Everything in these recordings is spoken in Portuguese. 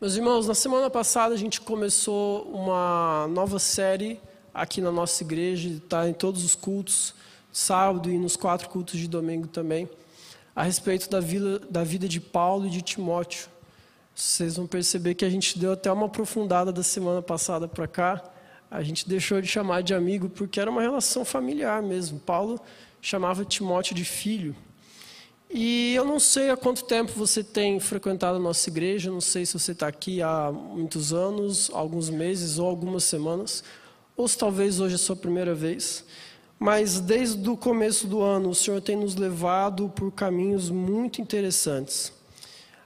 Meus irmãos, na semana passada a gente começou uma nova série aqui na nossa igreja, está em todos os cultos, sábado e nos quatro cultos de domingo também, a respeito da vida, da vida de Paulo e de Timóteo. Vocês vão perceber que a gente deu até uma aprofundada da semana passada para cá. A gente deixou de chamar de amigo porque era uma relação familiar mesmo. Paulo chamava Timóteo de filho. E eu não sei há quanto tempo você tem frequentado a nossa igreja, não sei se você está aqui há muitos anos, alguns meses ou algumas semanas, ou se talvez hoje é a sua primeira vez. Mas desde o começo do ano, o Senhor tem nos levado por caminhos muito interessantes.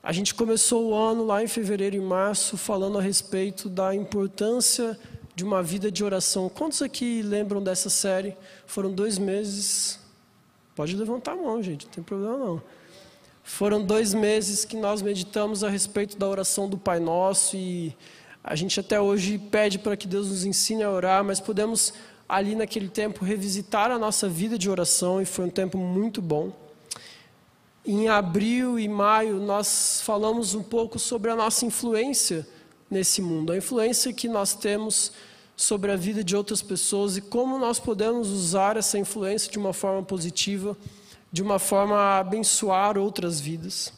A gente começou o ano lá em fevereiro e março falando a respeito da importância de uma vida de oração. Quantos aqui lembram dessa série? Foram dois meses, Pode levantar a mão, gente, não tem problema não. Foram dois meses que nós meditamos a respeito da oração do Pai Nosso e a gente até hoje pede para que Deus nos ensine a orar, mas podemos ali naquele tempo revisitar a nossa vida de oração e foi um tempo muito bom. Em abril e maio nós falamos um pouco sobre a nossa influência nesse mundo, a influência que nós temos sobre a vida de outras pessoas e como nós podemos usar essa influência de uma forma positiva, de uma forma a abençoar outras vidas.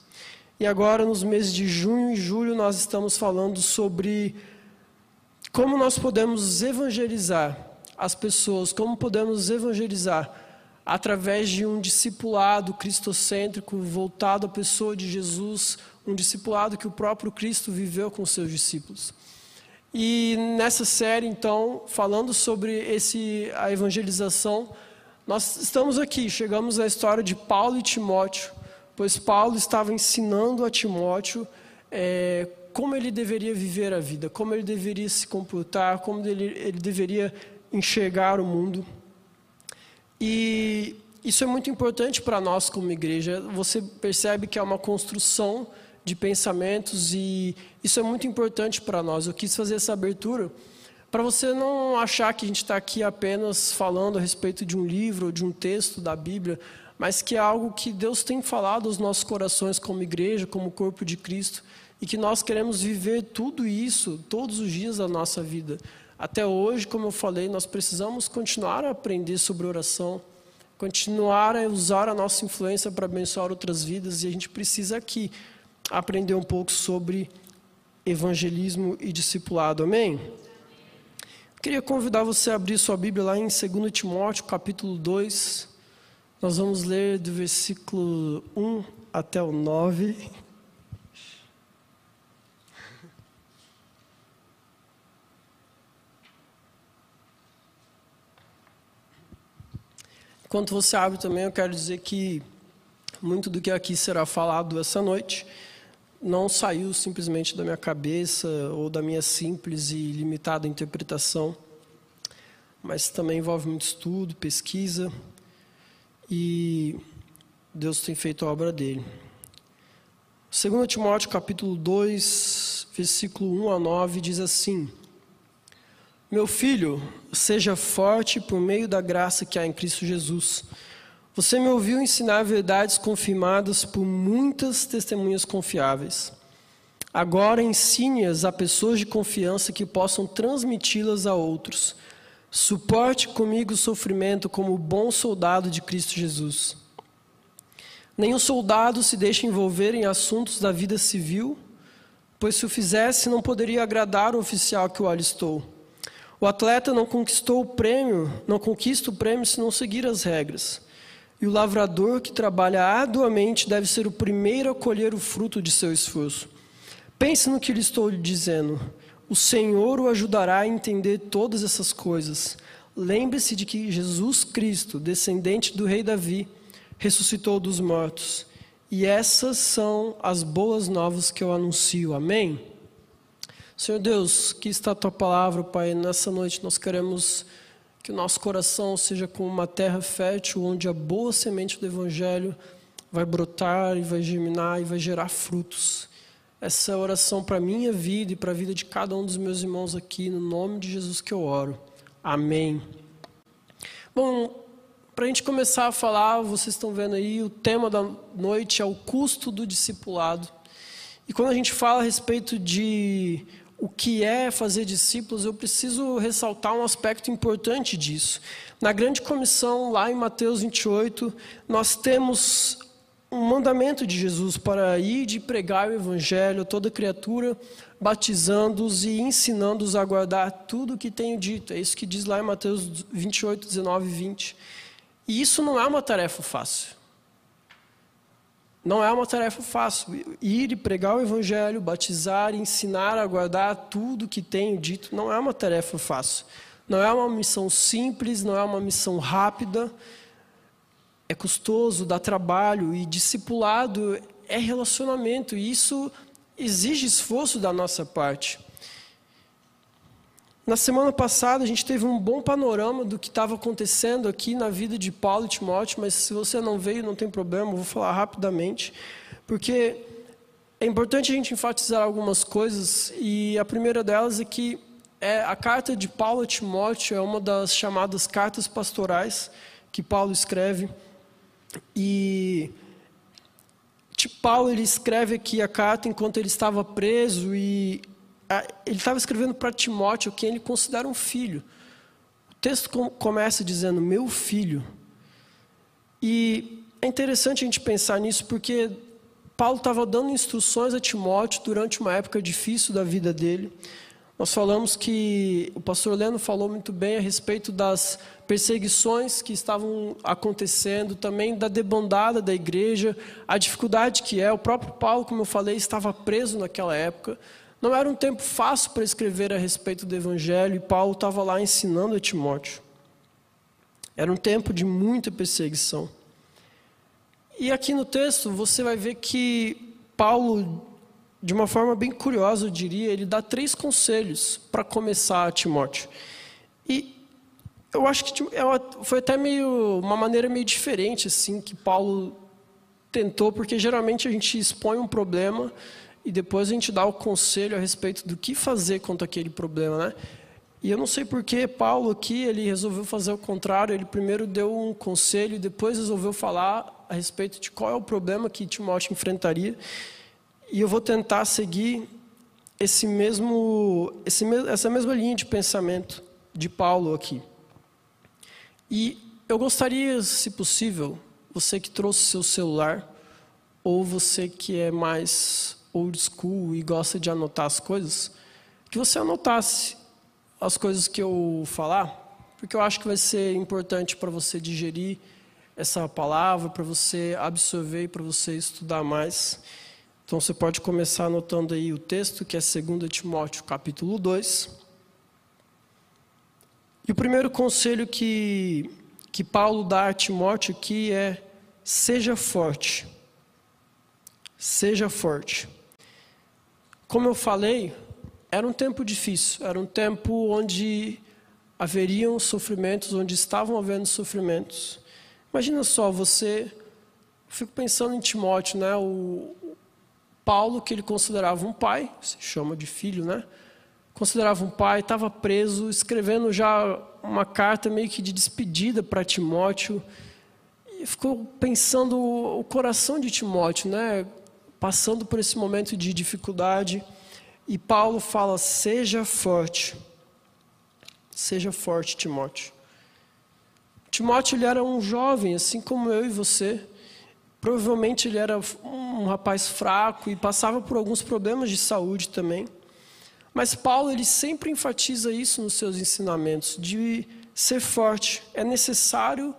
E agora, nos meses de junho e julho, nós estamos falando sobre como nós podemos evangelizar as pessoas, como podemos evangelizar através de um discipulado cristocêntrico voltado à pessoa de Jesus, um discipulado que o próprio Cristo viveu com seus discípulos. E nessa série, então, falando sobre esse, a evangelização, nós estamos aqui, chegamos à história de Paulo e Timóteo, pois Paulo estava ensinando a Timóteo é, como ele deveria viver a vida, como ele deveria se comportar, como ele, ele deveria enxergar o mundo. E isso é muito importante para nós como igreja. Você percebe que é uma construção de pensamentos e isso é muito importante para nós. Eu quis fazer essa abertura para você não achar que a gente está aqui apenas falando a respeito de um livro de um texto da Bíblia, mas que é algo que Deus tem falado aos nossos corações como igreja, como corpo de Cristo, e que nós queremos viver tudo isso todos os dias da nossa vida. Até hoje, como eu falei, nós precisamos continuar a aprender sobre oração, continuar a usar a nossa influência para abençoar outras vidas, e a gente precisa aqui aprender um pouco sobre evangelismo e discipulado. Amém? Eu queria convidar você a abrir sua Bíblia lá em 2 Timóteo, capítulo 2. Nós vamos ler do versículo 1 até o 9. Enquanto você abre também, eu quero dizer que muito do que aqui será falado essa noite não saiu simplesmente da minha cabeça ou da minha simples e limitada interpretação, mas também envolve muito estudo, pesquisa e Deus tem feito a obra dele. 2 Timóteo capítulo 2, versículo 1 a 9 diz assim: Meu filho, seja forte por meio da graça que há em Cristo Jesus. Você me ouviu ensinar verdades confirmadas por muitas testemunhas confiáveis. Agora ensine-as a pessoas de confiança que possam transmiti-las a outros. Suporte comigo o sofrimento como bom soldado de Cristo Jesus. Nenhum soldado se deixa envolver em assuntos da vida civil, pois se o fizesse não poderia agradar o oficial que o alistou. O atleta não conquistou o prêmio, não conquista o prêmio se não seguir as regras. E o lavrador que trabalha arduamente deve ser o primeiro a colher o fruto de seu esforço. Pense no que lhe estou dizendo. O Senhor o ajudará a entender todas essas coisas. Lembre-se de que Jesus Cristo, descendente do rei Davi, ressuscitou dos mortos. E essas são as boas novas que eu anuncio. Amém? Senhor Deus, que está a tua palavra, Pai. Nessa noite nós queremos que o nosso coração seja como uma terra fértil, onde a boa semente do Evangelho vai brotar e vai germinar e vai gerar frutos. Essa é oração para a minha vida e para a vida de cada um dos meus irmãos aqui, no nome de Jesus que eu oro. Amém. Bom, para a gente começar a falar, vocês estão vendo aí, o tema da noite é o custo do discipulado. E quando a gente fala a respeito de o que é fazer discípulos, eu preciso ressaltar um aspecto importante disso. Na grande comissão, lá em Mateus 28, nós temos um mandamento de Jesus para ir de pregar o evangelho a toda criatura, batizando-os e ensinando-os a guardar tudo o que tenho dito. É isso que diz lá em Mateus 28, 19 e 20. E isso não é uma tarefa fácil. Não é uma tarefa fácil. Ir e pregar o Evangelho, batizar, ensinar a guardar tudo que tenho dito, não é uma tarefa fácil. Não é uma missão simples, não é uma missão rápida. É custoso, dá trabalho e discipulado é relacionamento. E isso exige esforço da nossa parte. Na semana passada, a gente teve um bom panorama do que estava acontecendo aqui na vida de Paulo e Timóteo, mas se você não veio, não tem problema, eu vou falar rapidamente, porque é importante a gente enfatizar algumas coisas, e a primeira delas é que é, a carta de Paulo a Timóteo é uma das chamadas cartas pastorais que Paulo escreve, e Paulo ele escreve aqui a carta enquanto ele estava preso e ele estava escrevendo para Timóteo, quem ele considera um filho. O texto começa dizendo, meu filho. E é interessante a gente pensar nisso, porque Paulo estava dando instruções a Timóteo durante uma época difícil da vida dele. Nós falamos que o pastor Leno falou muito bem a respeito das perseguições que estavam acontecendo, também da debandada da igreja, a dificuldade que é. O próprio Paulo, como eu falei, estava preso naquela época. Não era um tempo fácil para escrever a respeito do Evangelho e Paulo estava lá ensinando a Timóteo. Era um tempo de muita perseguição. E aqui no texto você vai ver que Paulo, de uma forma bem curiosa, eu diria, ele dá três conselhos para começar a Timóteo. E eu acho que é foi até meio uma maneira meio diferente assim que Paulo tentou, porque geralmente a gente expõe um problema e depois a gente dá o conselho a respeito do que fazer contra aquele problema, né? E eu não sei por que Paulo aqui ele resolveu fazer o contrário. Ele primeiro deu um conselho e depois resolveu falar a respeito de qual é o problema que Timóteo enfrentaria. E eu vou tentar seguir esse mesmo, esse, essa mesma linha de pensamento de Paulo aqui. E eu gostaria, se possível, você que trouxe seu celular ou você que é mais old school e gosta de anotar as coisas, que você anotasse as coisas que eu falar, porque eu acho que vai ser importante para você digerir essa palavra, para você absorver e para você estudar mais. Então você pode começar anotando aí o texto, que é 2 Timóteo, capítulo 2. E o primeiro conselho que, que Paulo dá a Timóteo aqui é: seja forte. Seja forte. Como eu falei, era um tempo difícil, era um tempo onde haveriam sofrimentos, onde estavam havendo sofrimentos. Imagina só, você, fico pensando em Timóteo, né? O Paulo, que ele considerava um pai, se chama de filho, né? Considerava um pai, estava preso, escrevendo já uma carta meio que de despedida para Timóteo. E ficou pensando o coração de Timóteo, né? Passando por esse momento de dificuldade. E Paulo fala: seja forte. Seja forte, Timóteo. Timóteo ele era um jovem, assim como eu e você. Provavelmente ele era um rapaz fraco e passava por alguns problemas de saúde também. Mas Paulo ele sempre enfatiza isso nos seus ensinamentos de ser forte. É necessário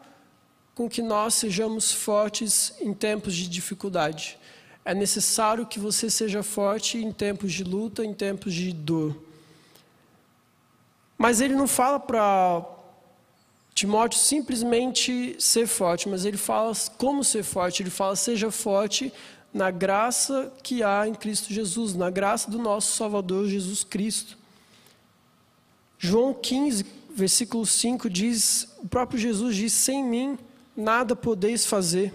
com que nós sejamos fortes em tempos de dificuldade. É necessário que você seja forte em tempos de luta, em tempos de dor. Mas ele não fala para Timóteo simplesmente ser forte, mas ele fala como ser forte. Ele fala: seja forte na graça que há em Cristo Jesus, na graça do nosso Salvador Jesus Cristo. João 15, versículo 5 diz: o próprio Jesus diz: sem mim nada podeis fazer.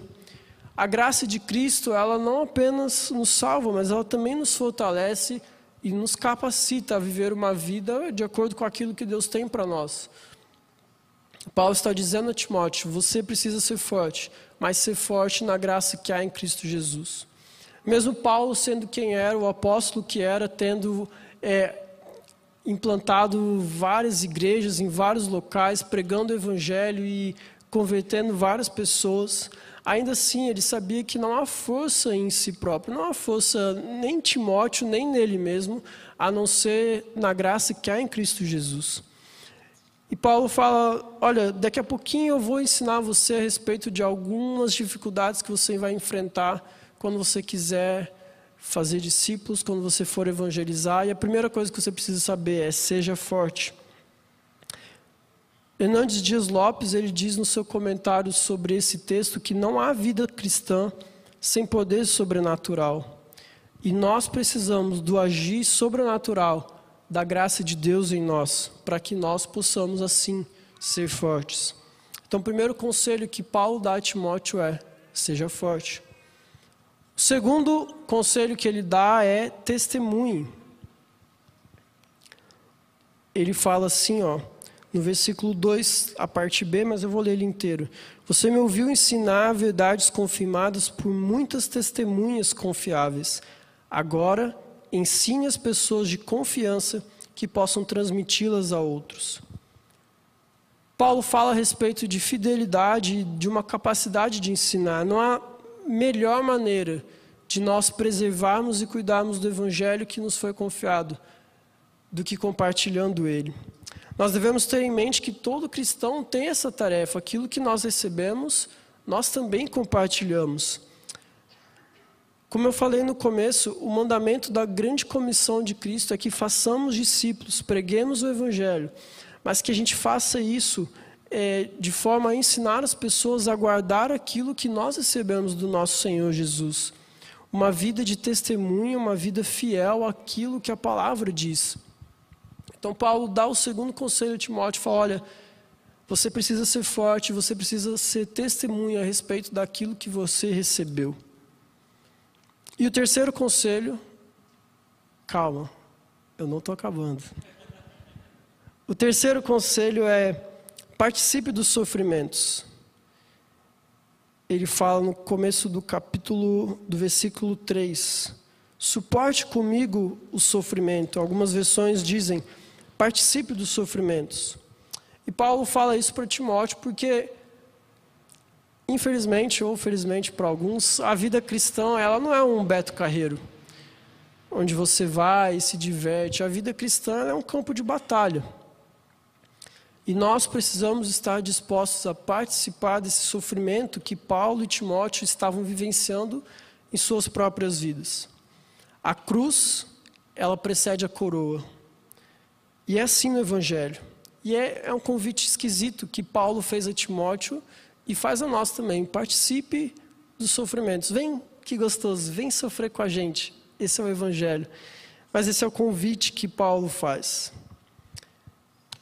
A graça de Cristo, ela não apenas nos salva, mas ela também nos fortalece e nos capacita a viver uma vida de acordo com aquilo que Deus tem para nós. Paulo está dizendo a Timóteo: você precisa ser forte, mas ser forte na graça que há em Cristo Jesus. Mesmo Paulo sendo quem era, o apóstolo que era, tendo é, implantado várias igrejas em vários locais, pregando o evangelho e convertendo várias pessoas, ainda assim ele sabia que não há força em si próprio, não há força nem em Timóteo, nem nele mesmo, a não ser na graça que há em Cristo Jesus. E Paulo fala: Olha, daqui a pouquinho eu vou ensinar você a respeito de algumas dificuldades que você vai enfrentar quando você quiser fazer discípulos, quando você for evangelizar. E a primeira coisa que você precisa saber é: seja forte. Hernandes Dias Lopes ele diz no seu comentário sobre esse texto que não há vida cristã sem poder sobrenatural. E nós precisamos do agir sobrenatural da graça de Deus em nós, para que nós possamos assim ser fortes. Então, o primeiro conselho que Paulo dá a Timóteo é: seja forte. O segundo conselho que ele dá é testemunhe. Ele fala assim, ó, no versículo 2, a parte B, mas eu vou ler ele inteiro. Você me ouviu ensinar verdades confirmadas por muitas testemunhas confiáveis. Agora, ensine as pessoas de confiança que possam transmiti-las a outros. Paulo fala a respeito de fidelidade, de uma capacidade de ensinar. Não há melhor maneira de nós preservarmos e cuidarmos do evangelho que nos foi confiado do que compartilhando ele. Nós devemos ter em mente que todo cristão tem essa tarefa. Aquilo que nós recebemos, nós também compartilhamos. Como eu falei no começo, o mandamento da grande comissão de Cristo é que façamos discípulos, preguemos o Evangelho, mas que a gente faça isso é, de forma a ensinar as pessoas a guardar aquilo que nós recebemos do nosso Senhor Jesus. Uma vida de testemunho, uma vida fiel àquilo que a palavra diz. Então, Paulo dá o segundo conselho a Timóteo: fala, olha, você precisa ser forte, você precisa ser testemunha a respeito daquilo que você recebeu. E o terceiro conselho, calma, eu não estou acabando. O terceiro conselho é participe dos sofrimentos. Ele fala no começo do capítulo, do versículo 3. Suporte comigo o sofrimento. Algumas versões dizem, participe dos sofrimentos. E Paulo fala isso para Timóteo porque Infelizmente ou felizmente para alguns, a vida cristã ela não é um Beto Carreiro, onde você vai e se diverte. A vida cristã é um campo de batalha. E nós precisamos estar dispostos a participar desse sofrimento que Paulo e Timóteo estavam vivenciando em suas próprias vidas. A cruz, ela precede a coroa. E é assim no Evangelho. E é, é um convite esquisito que Paulo fez a Timóteo e faz a nós também. Participe dos sofrimentos. Vem, que gostoso, vem sofrer com a gente. Esse é o Evangelho. Mas esse é o convite que Paulo faz.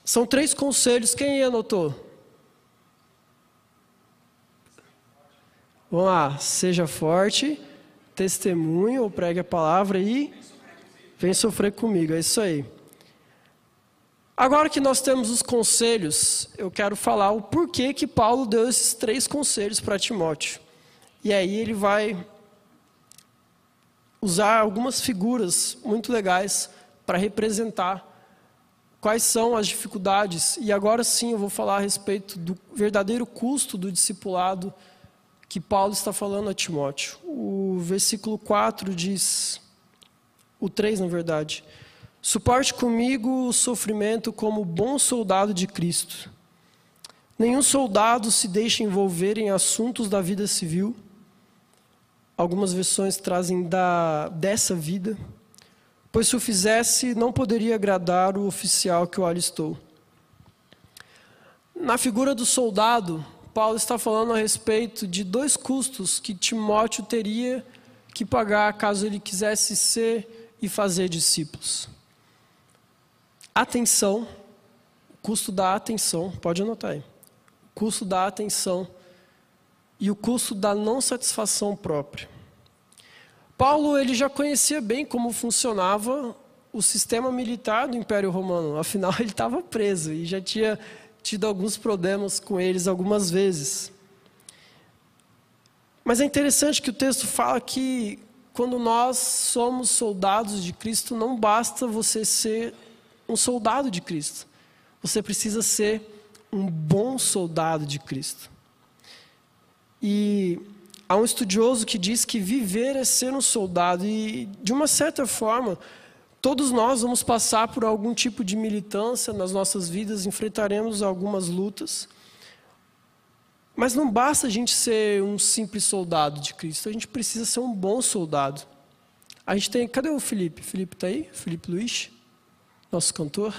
São três conselhos. Quem anotou? Vamos lá. Seja forte, testemunhe ou pregue a palavra e vem sofrer comigo. É isso aí. Agora que nós temos os conselhos, eu quero falar o porquê que Paulo deu esses três conselhos para Timóteo. E aí ele vai usar algumas figuras muito legais para representar quais são as dificuldades. E agora sim eu vou falar a respeito do verdadeiro custo do discipulado que Paulo está falando a Timóteo. O versículo 4 diz, o 3 na verdade, Suporte comigo o sofrimento como bom soldado de Cristo. Nenhum soldado se deixa envolver em assuntos da vida civil. Algumas versões trazem da dessa vida, pois se o fizesse, não poderia agradar o oficial que o alistou. Na figura do soldado, Paulo está falando a respeito de dois custos que Timóteo teria que pagar caso ele quisesse ser e fazer discípulos. Atenção, custo da atenção, pode anotar aí. Custo da atenção e o custo da não satisfação própria. Paulo ele já conhecia bem como funcionava o sistema militar do Império Romano, afinal ele estava preso e já tinha tido alguns problemas com eles algumas vezes. Mas é interessante que o texto fala que quando nós somos soldados de Cristo, não basta você ser um soldado de Cristo. Você precisa ser um bom soldado de Cristo. E há um estudioso que diz que viver é ser um soldado, e de uma certa forma, todos nós vamos passar por algum tipo de militância nas nossas vidas, enfrentaremos algumas lutas. Mas não basta a gente ser um simples soldado de Cristo, a gente precisa ser um bom soldado. A gente tem. Cadê o Felipe? Felipe está aí? Felipe Luiz? Nosso cantor?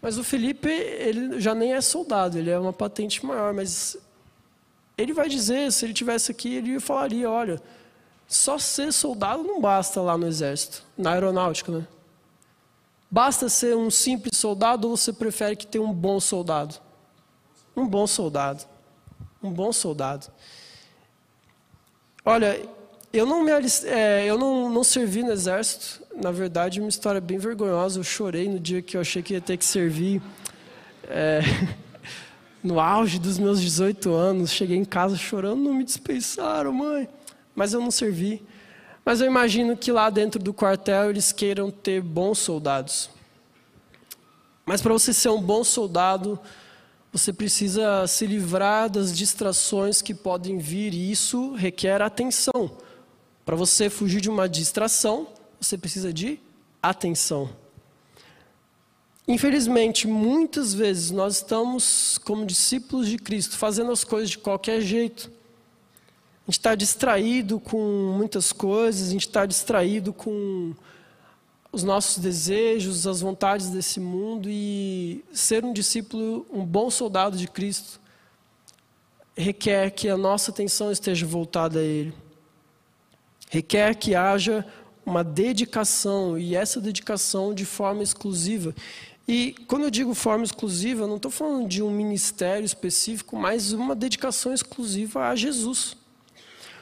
Mas o Felipe, ele já nem é soldado, ele é uma patente maior, mas ele vai dizer, se ele tivesse aqui, ele falaria, olha, só ser soldado não basta lá no exército, na aeronáutica, né? Basta ser um simples soldado ou você prefere que tenha um bom soldado? Um bom soldado. Um bom soldado. Olha, eu não me é, eu não, não servi no exército. Na verdade, uma história bem vergonhosa. Eu chorei no dia que eu achei que ia ter que servir. É, no auge dos meus 18 anos, cheguei em casa chorando, não me dispensaram, mãe. Mas eu não servi. Mas eu imagino que lá dentro do quartel eles queiram ter bons soldados. Mas para você ser um bom soldado, você precisa se livrar das distrações que podem vir, e isso requer atenção. Para você fugir de uma distração, você precisa de atenção. Infelizmente, muitas vezes nós estamos, como discípulos de Cristo, fazendo as coisas de qualquer jeito. A gente está distraído com muitas coisas, a gente está distraído com os nossos desejos, as vontades desse mundo e ser um discípulo, um bom soldado de Cristo, requer que a nossa atenção esteja voltada a Ele requer que haja uma dedicação e essa dedicação de forma exclusiva. E quando eu digo forma exclusiva, não estou falando de um ministério específico, mas uma dedicação exclusiva a Jesus.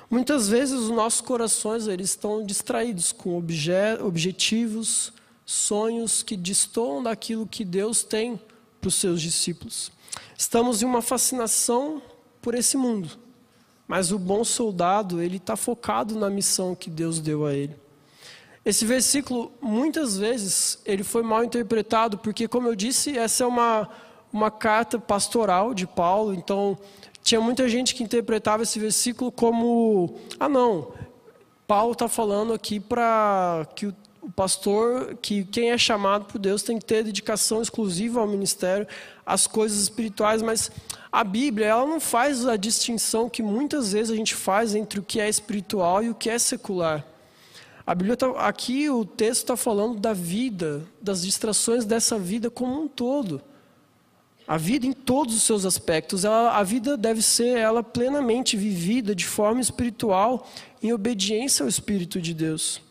Muitas vezes os nossos corações eles estão distraídos com obje objetivos, sonhos que destoam daquilo que Deus tem para os seus discípulos. Estamos em uma fascinação por esse mundo. Mas o bom soldado, ele está focado na missão que Deus deu a ele. Esse versículo, muitas vezes, ele foi mal interpretado, porque, como eu disse, essa é uma, uma carta pastoral de Paulo, então tinha muita gente que interpretava esse versículo como: ah, não, Paulo está falando aqui para que o, o pastor, que quem é chamado por Deus tem que ter dedicação exclusiva ao ministério, às coisas espirituais, mas a Bíblia ela não faz a distinção que muitas vezes a gente faz entre o que é espiritual e o que é secular. A Bíblia tá, aqui o texto está falando da vida, das distrações dessa vida como um todo. A vida em todos os seus aspectos, ela, a vida deve ser ela plenamente vivida de forma espiritual, em obediência ao Espírito de Deus.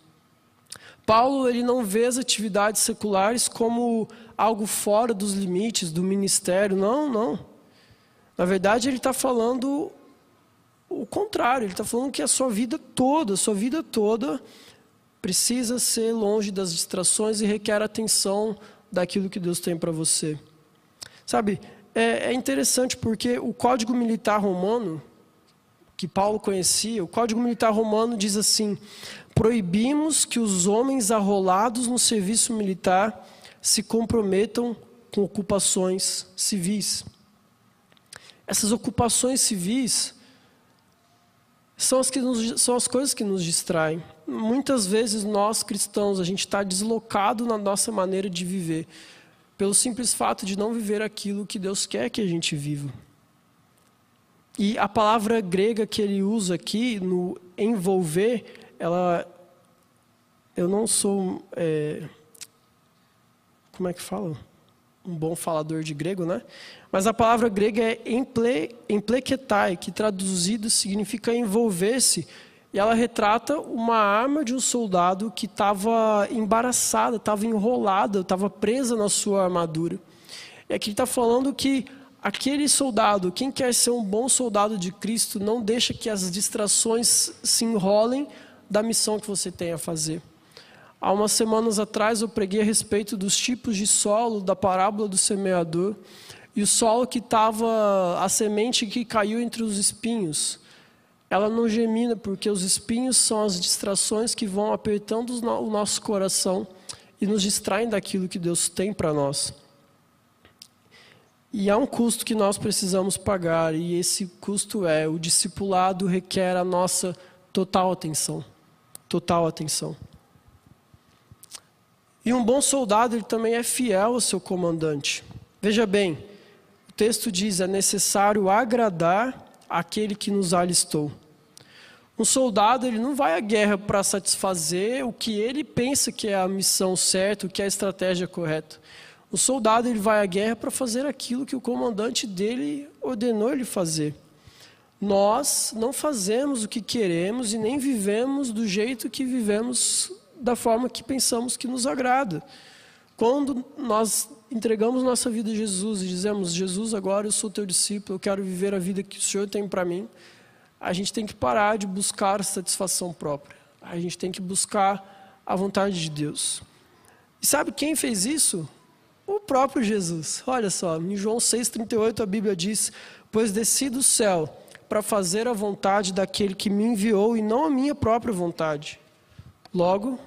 Paulo ele não vê as atividades seculares como algo fora dos limites do ministério, não, não. Na verdade, ele está falando o contrário, ele está falando que a sua vida toda, a sua vida toda precisa ser longe das distrações e requer atenção daquilo que Deus tem para você. Sabe, é, é interessante porque o Código Militar Romano, que Paulo conhecia, o Código Militar Romano diz assim: proibimos que os homens arrolados no serviço militar se comprometam com ocupações civis. Essas ocupações civis são as, que nos, são as coisas que nos distraem. Muitas vezes nós cristãos, a gente está deslocado na nossa maneira de viver, pelo simples fato de não viver aquilo que Deus quer que a gente viva. E a palavra grega que ele usa aqui, no envolver, ela. Eu não sou. É, como é que fala? Um bom falador de grego, né? Mas a palavra grega é emple, empleketai, que traduzido significa envolver-se. E ela retrata uma arma de um soldado que estava embaraçada, estava enrolada, estava presa na sua armadura. E aqui está falando que aquele soldado, quem quer ser um bom soldado de Cristo, não deixa que as distrações se enrolem da missão que você tem a fazer. Há umas semanas atrás eu preguei a respeito dos tipos de solo da parábola do semeador e o solo que estava, a semente que caiu entre os espinhos, ela não gemina, porque os espinhos são as distrações que vão apertando o nosso coração e nos distraem daquilo que Deus tem para nós. E há um custo que nós precisamos pagar, e esse custo é: o discipulado requer a nossa total atenção. Total atenção. E um bom soldado, ele também é fiel ao seu comandante. Veja bem, o texto diz: é necessário agradar aquele que nos alistou. Um soldado ele não vai à guerra para satisfazer o que ele pensa que é a missão certa, o que é a estratégia correta. O soldado ele vai à guerra para fazer aquilo que o comandante dele ordenou ele fazer. Nós não fazemos o que queremos e nem vivemos do jeito que vivemos da forma que pensamos que nos agrada. Quando nós entregamos nossa vida a Jesus e dizemos: Jesus, agora eu sou teu discípulo, eu quero viver a vida que o Senhor tem para mim, a gente tem que parar de buscar satisfação própria. A gente tem que buscar a vontade de Deus. E sabe quem fez isso? O próprio Jesus. Olha só, em João 6,38 a Bíblia diz: Pois desci do céu para fazer a vontade daquele que me enviou e não a minha própria vontade. Logo,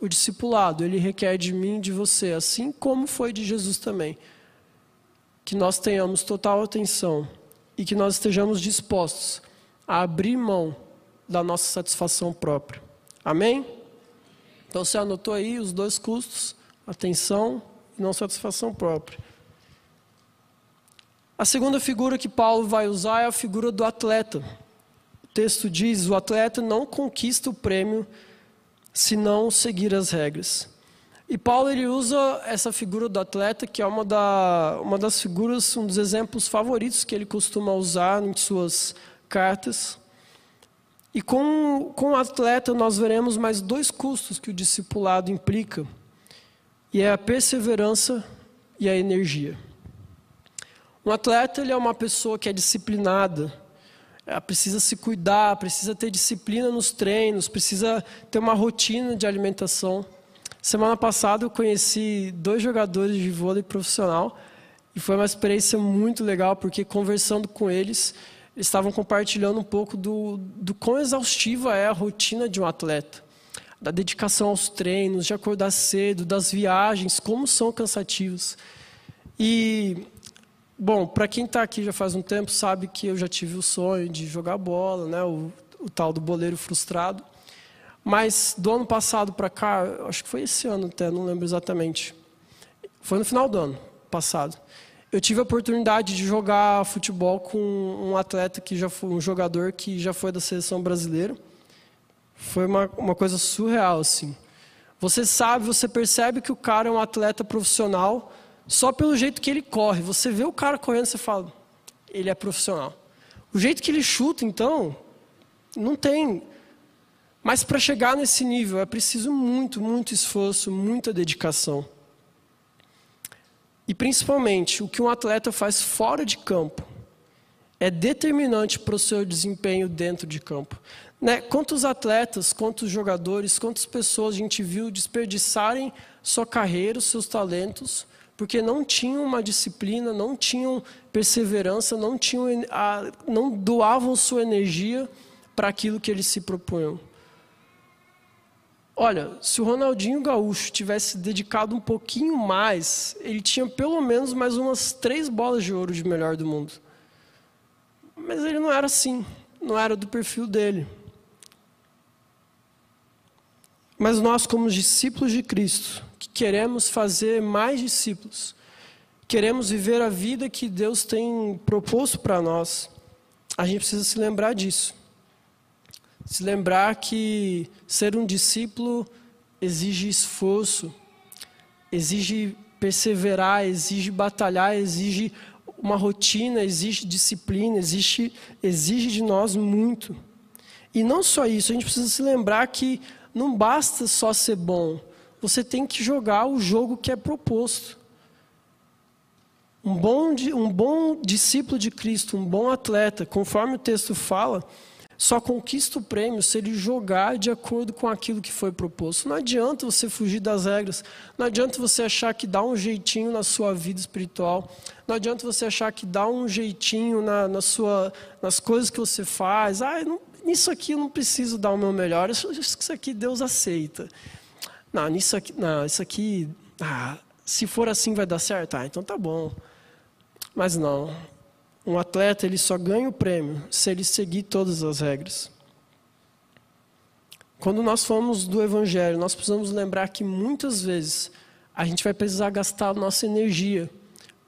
o discipulado, ele requer de mim e de você, assim como foi de Jesus também, que nós tenhamos total atenção e que nós estejamos dispostos a abrir mão da nossa satisfação própria. Amém? Então você anotou aí os dois custos: atenção não satisfação própria. A segunda figura que Paulo vai usar é a figura do atleta. O texto diz: o atleta não conquista o prêmio se não seguir as regras. E Paulo ele usa essa figura do atleta, que é uma, da, uma das figuras, um dos exemplos favoritos que ele costuma usar em suas cartas. E com, com o atleta nós veremos mais dois custos que o discipulado implica, e é a perseverança e a energia. Um atleta ele é uma pessoa que é disciplinada, ela precisa se cuidar, precisa ter disciplina nos treinos, precisa ter uma rotina de alimentação. Semana passada eu conheci dois jogadores de vôlei profissional e foi uma experiência muito legal porque conversando com eles eles estavam compartilhando um pouco do, do quão exaustiva é a rotina de um atleta. Da dedicação aos treinos, de acordar cedo, das viagens, como são cansativos. E, bom, para quem está aqui já faz um tempo, sabe que eu já tive o sonho de jogar bola, né? o, o tal do boleiro frustrado. Mas do ano passado para cá, acho que foi esse ano até, não lembro exatamente. Foi no final do ano passado eu tive a oportunidade de jogar futebol com um atleta que já foi um jogador que já foi da seleção brasileira. Foi uma, uma coisa surreal assim. Você sabe, você percebe que o cara é um atleta profissional só pelo jeito que ele corre. Você vê o cara correndo, você fala, ele é profissional. O jeito que ele chuta, então, não tem. Mas para chegar nesse nível é preciso muito, muito esforço, muita dedicação. E principalmente, o que um atleta faz fora de campo é determinante para o seu desempenho dentro de campo. Né? Quantos atletas, quantos jogadores, quantas pessoas a gente viu desperdiçarem sua carreira, seus talentos, porque não tinham uma disciplina, não tinham perseverança, não, tinham a, não doavam sua energia para aquilo que eles se propunham. Olha, se o Ronaldinho Gaúcho tivesse dedicado um pouquinho mais, ele tinha pelo menos mais umas três bolas de ouro de melhor do mundo. Mas ele não era assim, não era do perfil dele. Mas nós, como discípulos de Cristo, que queremos fazer mais discípulos, queremos viver a vida que Deus tem proposto para nós, a gente precisa se lembrar disso se lembrar que ser um discípulo exige esforço, exige perseverar, exige batalhar, exige uma rotina, exige disciplina, exige, exige de nós muito. E não só isso, a gente precisa se lembrar que não basta só ser bom, você tem que jogar o jogo que é proposto. Um bom, um bom discípulo de Cristo, um bom atleta, conforme o texto fala, só conquista o prêmio se ele jogar de acordo com aquilo que foi proposto. Não adianta você fugir das regras, não adianta você achar que dá um jeitinho na sua vida espiritual, não adianta você achar que dá um jeitinho na, na sua, nas coisas que você faz. Ah, não, nisso aqui eu não preciso dar o meu melhor, isso, aqui Deus aceita. Não, nisso aqui, não, isso aqui, ah, se for assim vai dar certo? Ah, então tá bom. Mas não. Um atleta ele só ganha o prêmio se ele seguir todas as regras. Quando nós falamos do Evangelho, nós precisamos lembrar que muitas vezes a gente vai precisar gastar nossa energia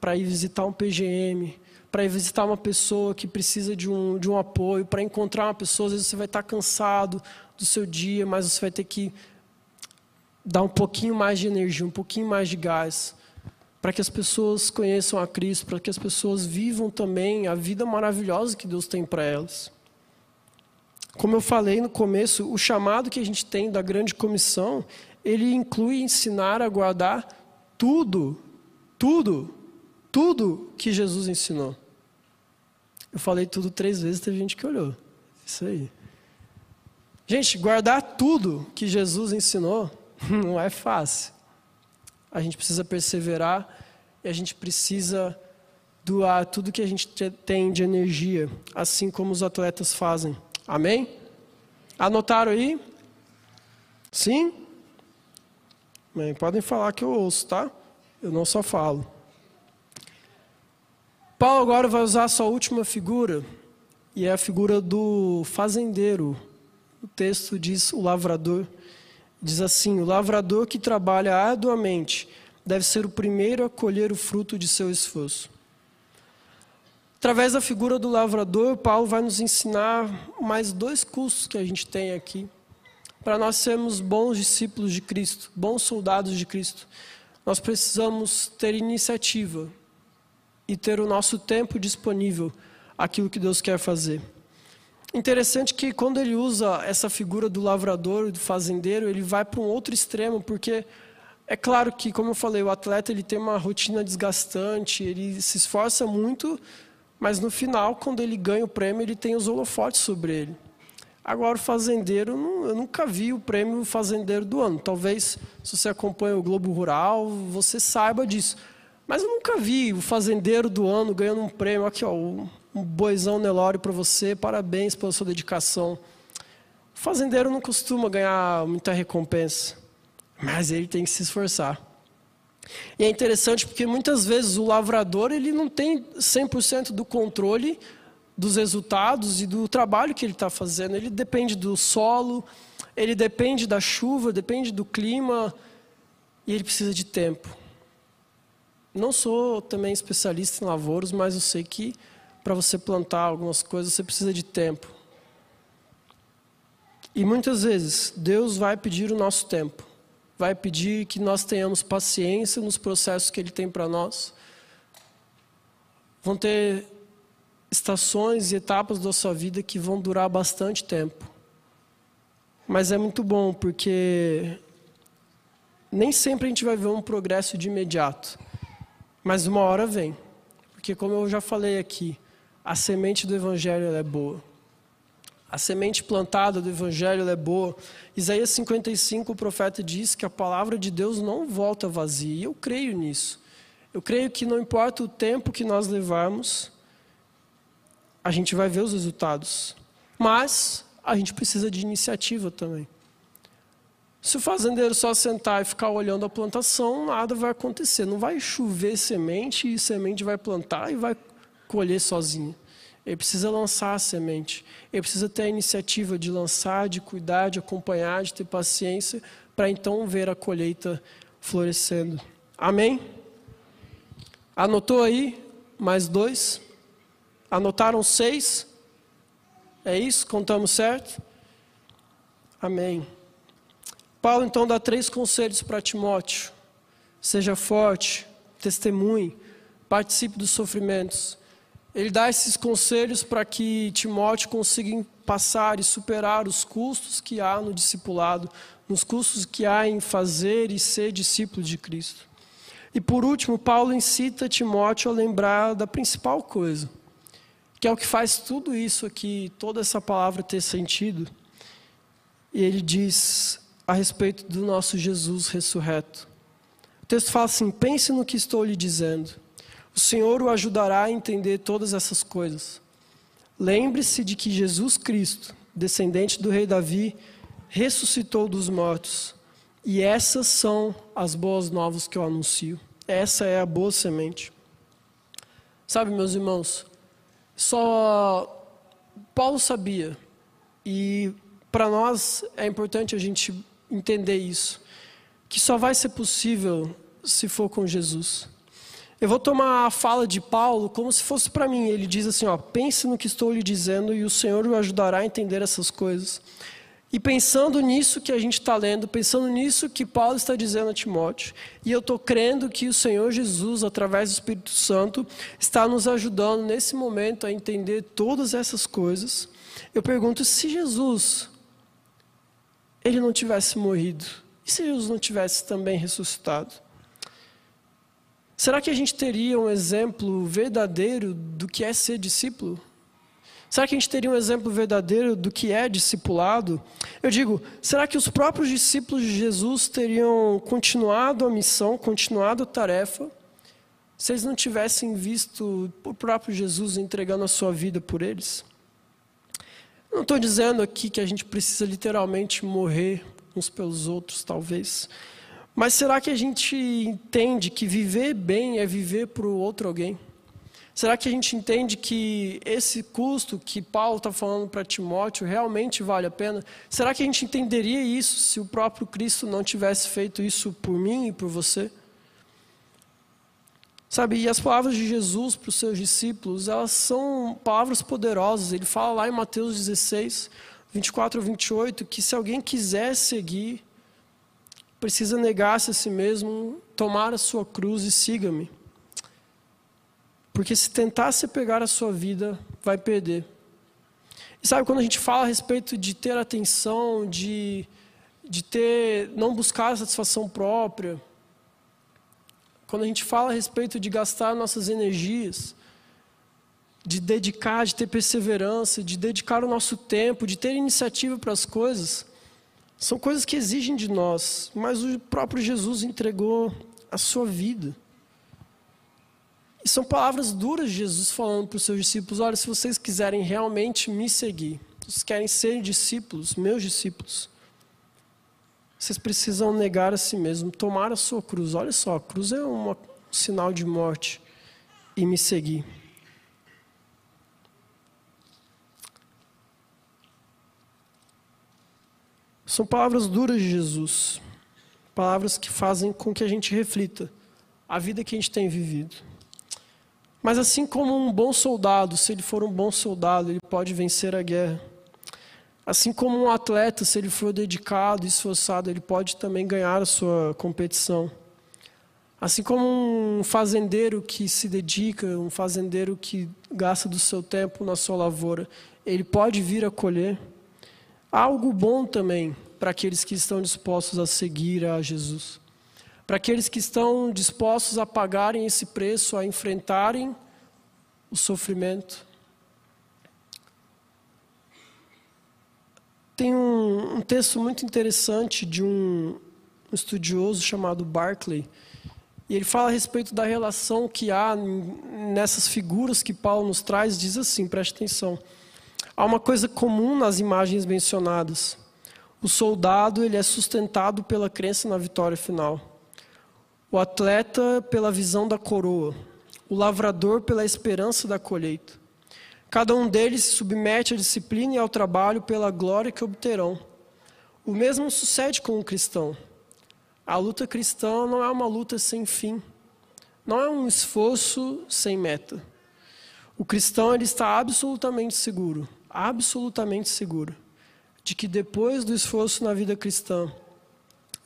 para ir visitar um PGM, para ir visitar uma pessoa que precisa de um, de um apoio, para encontrar uma pessoa, às vezes você vai estar cansado do seu dia, mas você vai ter que dar um pouquinho mais de energia, um pouquinho mais de gás, para que as pessoas conheçam a Cristo, para que as pessoas vivam também a vida maravilhosa que Deus tem para elas. Como eu falei no começo, o chamado que a gente tem da grande comissão, ele inclui ensinar a guardar tudo, tudo, tudo que Jesus ensinou. Eu falei tudo três vezes, teve gente que olhou. Isso aí. Gente, guardar tudo que Jesus ensinou não é fácil. A gente precisa perseverar e a gente precisa doar tudo que a gente tem de energia, assim como os atletas fazem. Amém? Anotaram aí? Sim? Bem, podem falar que eu ouço, tá? Eu não só falo. Paulo agora vai usar a sua última figura, e é a figura do fazendeiro. O texto diz o lavrador. Diz assim: O lavrador que trabalha arduamente deve ser o primeiro a colher o fruto de seu esforço. Através da figura do lavrador, Paulo vai nos ensinar mais dois cursos que a gente tem aqui, para nós sermos bons discípulos de Cristo, bons soldados de Cristo. Nós precisamos ter iniciativa e ter o nosso tempo disponível aquilo que Deus quer fazer. Interessante que quando ele usa essa figura do lavrador do fazendeiro, ele vai para um outro extremo, porque é claro que, como eu falei, o atleta ele tem uma rotina desgastante, ele se esforça muito, mas no final, quando ele ganha o prêmio, ele tem os holofotes sobre ele. Agora, o fazendeiro, eu nunca vi o prêmio Fazendeiro do Ano. Talvez, se você acompanha o Globo Rural, você saiba disso. Mas eu nunca vi o Fazendeiro do Ano ganhando um prêmio. Aqui, ó, um boizão Nelório para você, parabéns pela sua dedicação. O fazendeiro não costuma ganhar muita recompensa, mas ele tem que se esforçar. E é interessante porque muitas vezes o lavrador ele não tem 100% do controle dos resultados e do trabalho que ele está fazendo. Ele depende do solo, ele depende da chuva, depende do clima, e ele precisa de tempo. Não sou também especialista em lavouros, mas eu sei que para você plantar algumas coisas, você precisa de tempo. E muitas vezes, Deus vai pedir o nosso tempo. Vai pedir que nós tenhamos paciência nos processos que Ele tem para nós. Vão ter estações e etapas da sua vida que vão durar bastante tempo. Mas é muito bom, porque nem sempre a gente vai ver um progresso de imediato. Mas uma hora vem. Porque, como eu já falei aqui, a semente do Evangelho é boa. A semente plantada do Evangelho é boa. Isaías 55, o profeta diz que a palavra de Deus não volta vazia. E eu creio nisso. Eu creio que não importa o tempo que nós levarmos, a gente vai ver os resultados. Mas a gente precisa de iniciativa também. Se o fazendeiro só sentar e ficar olhando a plantação, nada vai acontecer. Não vai chover semente e semente vai plantar e vai colher sozinho. Ele precisa lançar a semente. Ele precisa ter a iniciativa de lançar, de cuidar, de acompanhar, de ter paciência, para então ver a colheita florescendo. Amém? Anotou aí? Mais dois? Anotaram seis? É isso? Contamos certo? Amém. Paulo então dá três conselhos para Timóteo: seja forte, testemunhe, participe dos sofrimentos ele dá esses conselhos para que Timóteo consiga passar e superar os custos que há no discipulado, nos custos que há em fazer e ser discípulo de Cristo. E por último, Paulo incita Timóteo a lembrar da principal coisa, que é o que faz tudo isso aqui, toda essa palavra ter sentido. E ele diz a respeito do nosso Jesus ressurreto. O texto fala assim: pense no que estou lhe dizendo. O Senhor o ajudará a entender todas essas coisas. Lembre-se de que Jesus Cristo descendente do rei Davi, ressuscitou dos mortos. E essas são as boas novas que eu anuncio. Essa é a boa semente. Sabe, meus irmãos, só Paulo sabia, e para nós é importante a gente entender isso, que só vai ser possível se for com Jesus. Eu vou tomar a fala de Paulo como se fosse para mim. Ele diz assim: ó, pense no que estou lhe dizendo e o Senhor o ajudará a entender essas coisas. E pensando nisso que a gente está lendo, pensando nisso que Paulo está dizendo a Timóteo, e eu estou crendo que o Senhor Jesus, através do Espírito Santo, está nos ajudando nesse momento a entender todas essas coisas. Eu pergunto: se Jesus ele não tivesse morrido, e se Jesus não tivesse também ressuscitado? Será que a gente teria um exemplo verdadeiro do que é ser discípulo? Será que a gente teria um exemplo verdadeiro do que é discipulado? Eu digo, será que os próprios discípulos de Jesus teriam continuado a missão, continuado a tarefa, se eles não tivessem visto o próprio Jesus entregando a sua vida por eles? Não estou dizendo aqui que a gente precisa literalmente morrer uns pelos outros, talvez. Mas será que a gente entende que viver bem é viver para o outro alguém? Será que a gente entende que esse custo que Paulo está falando para Timóteo realmente vale a pena? Será que a gente entenderia isso se o próprio Cristo não tivesse feito isso por mim e por você? Sabe, e as palavras de Jesus para os seus discípulos, elas são palavras poderosas. Ele fala lá em Mateus 16, 24 a 28, que se alguém quiser seguir, precisa negar-se a si mesmo, tomar a sua cruz e siga-me. Porque se tentar se pegar a sua vida, vai perder. E sabe, quando a gente fala a respeito de ter atenção, de, de ter, não buscar a satisfação própria, quando a gente fala a respeito de gastar nossas energias, de dedicar, de ter perseverança, de dedicar o nosso tempo, de ter iniciativa para as coisas, são coisas que exigem de nós, mas o próprio Jesus entregou a sua vida. E são palavras duras de Jesus falando para os seus discípulos: olha, se vocês quiserem realmente me seguir, vocês querem ser discípulos, meus discípulos, vocês precisam negar a si mesmo, tomar a sua cruz. Olha só, a cruz é um sinal de morte e me seguir. São palavras duras de Jesus, palavras que fazem com que a gente reflita a vida que a gente tem vivido. Mas assim como um bom soldado, se ele for um bom soldado, ele pode vencer a guerra. Assim como um atleta, se ele for dedicado e esforçado, ele pode também ganhar a sua competição. Assim como um fazendeiro que se dedica, um fazendeiro que gasta do seu tempo na sua lavoura, ele pode vir a colher algo bom também para aqueles que estão dispostos a seguir a Jesus. Para aqueles que estão dispostos a pagarem esse preço, a enfrentarem o sofrimento. Tem um, um texto muito interessante de um, um estudioso chamado Barclay, e ele fala a respeito da relação que há nessas figuras que Paulo nos traz, diz assim, preste atenção. Há uma coisa comum nas imagens mencionadas. O soldado ele é sustentado pela crença na vitória final. O atleta pela visão da coroa. O lavrador pela esperança da colheita. Cada um deles se submete à disciplina e ao trabalho pela glória que obterão. O mesmo sucede com o cristão. A luta cristã não é uma luta sem fim. Não é um esforço sem meta. O cristão ele está absolutamente seguro absolutamente seguro de que depois do esforço na vida cristã,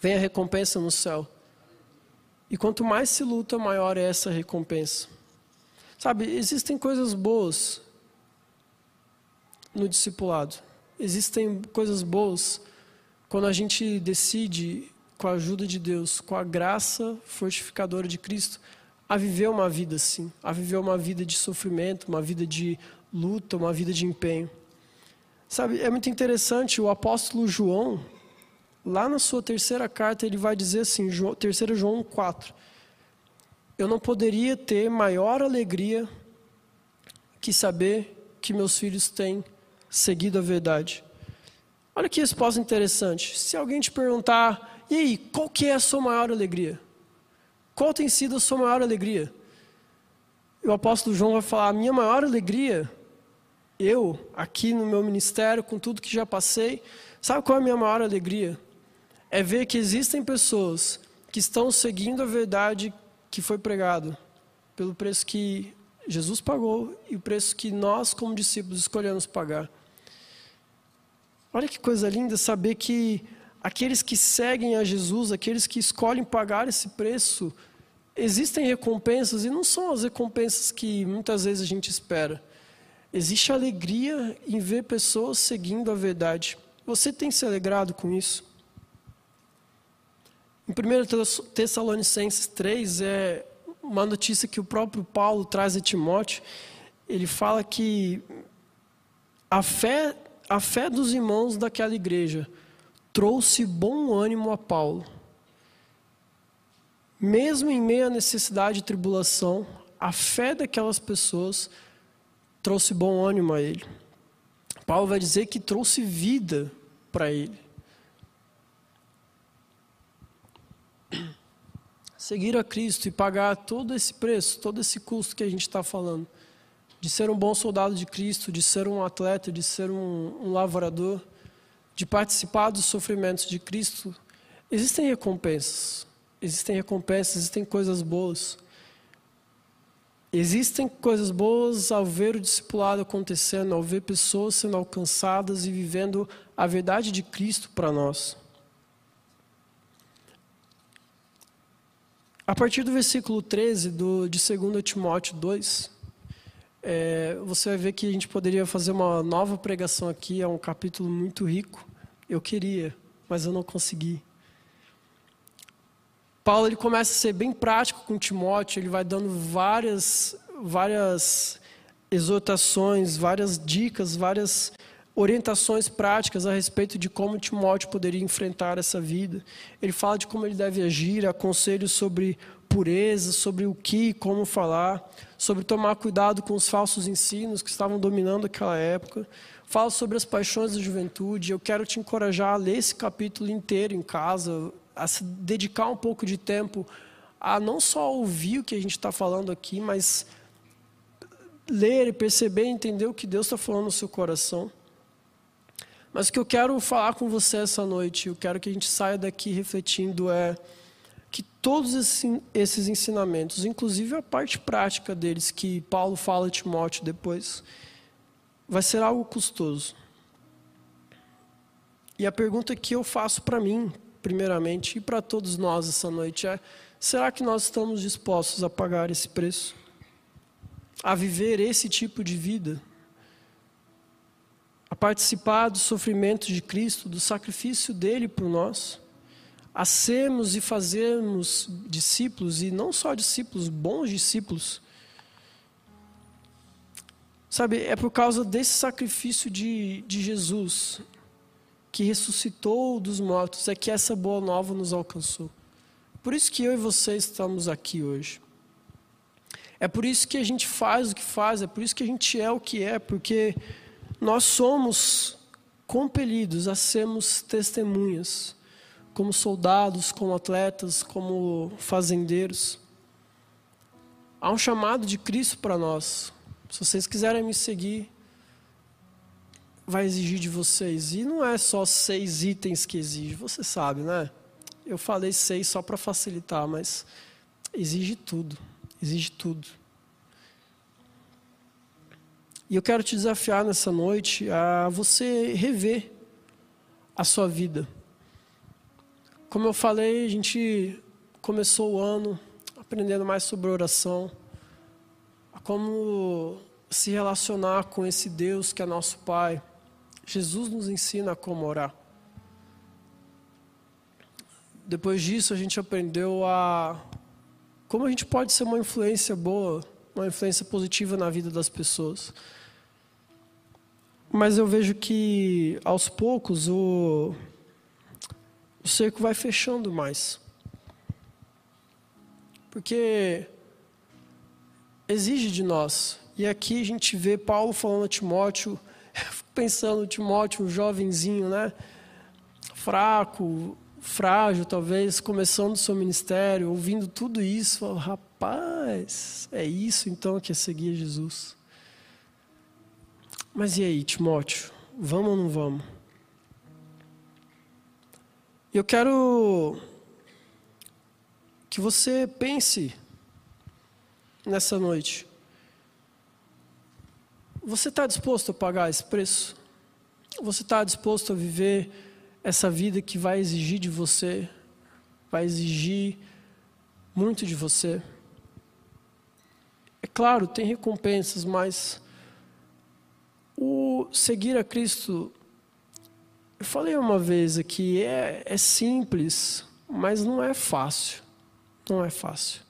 vem a recompensa no céu. E quanto mais se luta, maior é essa recompensa. Sabe, existem coisas boas no discipulado. Existem coisas boas quando a gente decide, com a ajuda de Deus, com a graça fortificadora de Cristo, a viver uma vida assim, a viver uma vida de sofrimento, uma vida de luta, uma vida de empenho. Sabe, é muito interessante, o apóstolo João, lá na sua terceira carta, ele vai dizer assim, 3 João 4, eu não poderia ter maior alegria que saber que meus filhos têm seguido a verdade. Olha que resposta interessante. Se alguém te perguntar, e aí, qual que é a sua maior alegria? Qual tem sido a sua maior alegria? E o apóstolo João vai falar: a minha maior alegria, eu, aqui no meu ministério, com tudo que já passei, sabe qual é a minha maior alegria? É ver que existem pessoas que estão seguindo a verdade que foi pregado, pelo preço que Jesus pagou e o preço que nós, como discípulos, escolhemos pagar. Olha que coisa linda saber que aqueles que seguem a Jesus, aqueles que escolhem pagar esse preço, existem recompensas e não são as recompensas que muitas vezes a gente espera. Existe alegria em ver pessoas seguindo a verdade. Você tem se alegrado com isso? Em 1 Tessalonicenses 3, é uma notícia que o próprio Paulo traz a Timóteo. Ele fala que a fé, a fé dos irmãos daquela igreja trouxe bom ânimo a Paulo. Mesmo em meio à necessidade e tribulação, a fé daquelas pessoas trouxe bom ânimo a ele. Paulo vai dizer que trouxe vida para ele. Seguir a Cristo e pagar todo esse preço, todo esse custo que a gente está falando, de ser um bom soldado de Cristo, de ser um atleta, de ser um, um lavrador, de participar dos sofrimentos de Cristo, existem recompensas. Existem recompensas, existem coisas boas. Existem coisas boas ao ver o discipulado acontecendo, ao ver pessoas sendo alcançadas e vivendo a verdade de Cristo para nós. A partir do versículo 13 do, de 2 Timóteo 2, é, você vai ver que a gente poderia fazer uma nova pregação aqui, é um capítulo muito rico. Eu queria, mas eu não consegui. Paulo ele começa a ser bem prático com Timóteo, ele vai dando várias, várias exortações, várias dicas, várias orientações práticas a respeito de como Timóteo poderia enfrentar essa vida. Ele fala de como ele deve agir, aconselhos sobre pureza, sobre o que e como falar, sobre tomar cuidado com os falsos ensinos que estavam dominando aquela época. Fala sobre as paixões da juventude. Eu quero te encorajar a ler esse capítulo inteiro em casa, a se dedicar um pouco de tempo a não só ouvir o que a gente está falando aqui, mas ler e perceber entender o que Deus está falando no seu coração. Mas o que eu quero falar com você essa noite, eu quero que a gente saia daqui refletindo é que todos esses ensinamentos, inclusive a parte prática deles, que Paulo fala a Timóteo depois, vai ser algo custoso. E a pergunta que eu faço para mim, primeiramente, e para todos nós essa noite é: será que nós estamos dispostos a pagar esse preço? A viver esse tipo de vida? a participar do sofrimento de Cristo, do sacrifício dele por nós, a sermos e fazermos discípulos, e não só discípulos, bons discípulos. Sabe, é por causa desse sacrifício de, de Jesus, que ressuscitou dos mortos, é que essa boa nova nos alcançou. Por isso que eu e você estamos aqui hoje. É por isso que a gente faz o que faz, é por isso que a gente é o que é, porque nós somos compelidos a sermos testemunhas, como soldados, como atletas, como fazendeiros. Há um chamado de Cristo para nós. Se vocês quiserem me seguir, vai exigir de vocês. E não é só seis itens que exige, você sabe, né? Eu falei seis só para facilitar, mas exige tudo. Exige tudo. E eu quero te desafiar nessa noite a você rever a sua vida. Como eu falei, a gente começou o ano aprendendo mais sobre oração, a como se relacionar com esse Deus que é nosso Pai. Jesus nos ensina como orar. Depois disso, a gente aprendeu a como a gente pode ser uma influência boa, uma influência positiva na vida das pessoas. Mas eu vejo que aos poucos o, o cerco vai fechando mais. Porque exige de nós. E aqui a gente vê Paulo falando a Timóteo, pensando Timóteo, um jovenzinho, né? Fraco, frágil, talvez, começando o seu ministério, ouvindo tudo isso, rapaz, é isso então que é seguir Jesus. Mas e aí, Timóteo, vamos ou não vamos? Eu quero que você pense nessa noite. Você está disposto a pagar esse preço? Você está disposto a viver essa vida que vai exigir de você, vai exigir muito de você? É claro, tem recompensas, mas o seguir a Cristo, eu falei uma vez aqui, é, é simples, mas não é fácil. Não é fácil.